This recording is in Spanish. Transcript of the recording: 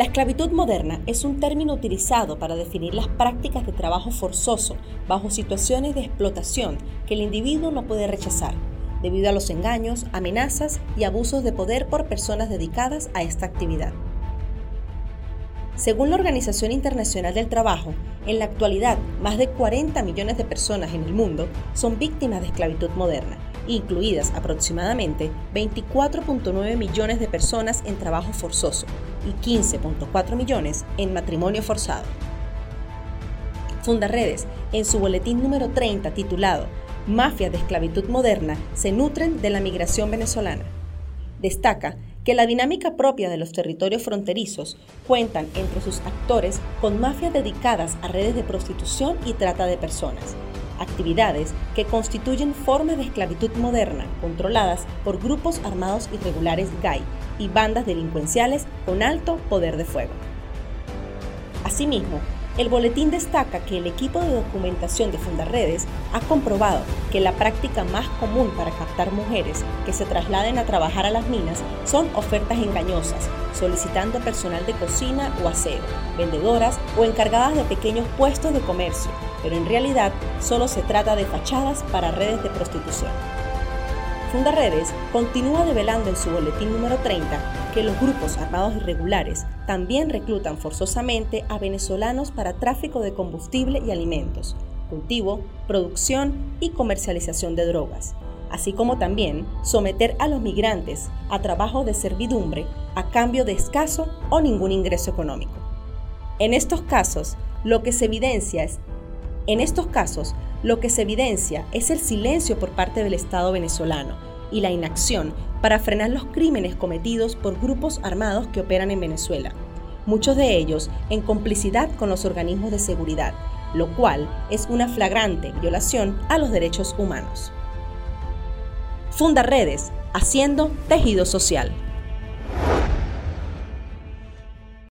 La esclavitud moderna es un término utilizado para definir las prácticas de trabajo forzoso bajo situaciones de explotación que el individuo no puede rechazar, debido a los engaños, amenazas y abusos de poder por personas dedicadas a esta actividad. Según la Organización Internacional del Trabajo, en la actualidad más de 40 millones de personas en el mundo son víctimas de esclavitud moderna incluidas aproximadamente 24.9 millones de personas en trabajo forzoso y 15.4 millones en matrimonio forzado. Fundaredes, en su boletín número 30 titulado Mafias de esclavitud moderna se nutren de la migración venezolana, destaca que la dinámica propia de los territorios fronterizos cuentan entre sus actores con mafias dedicadas a redes de prostitución y trata de personas, actividades que constituyen formas de esclavitud moderna controladas por grupos armados irregulares GAI y bandas delincuenciales con alto poder de fuego. Asimismo, el boletín destaca que el equipo de documentación de Fundarredes ha comprobado que la práctica más común para captar mujeres que se trasladen a trabajar a las minas son ofertas engañosas, solicitando personal de cocina o aseo, vendedoras o encargadas de pequeños puestos de comercio, pero en realidad solo se trata de fachadas para redes de prostitución. Fundaredes continúa develando en su boletín número 30 que los grupos armados irregulares también reclutan forzosamente a venezolanos para tráfico de combustible y alimentos, cultivo, producción y comercialización de drogas, así como también someter a los migrantes a trabajo de servidumbre a cambio de escaso o ningún ingreso económico. En estos casos, lo que se evidencia es en estos casos, lo que se evidencia es el silencio por parte del Estado venezolano y la inacción para frenar los crímenes cometidos por grupos armados que operan en Venezuela, muchos de ellos en complicidad con los organismos de seguridad, lo cual es una flagrante violación a los derechos humanos. Funda redes, haciendo tejido social.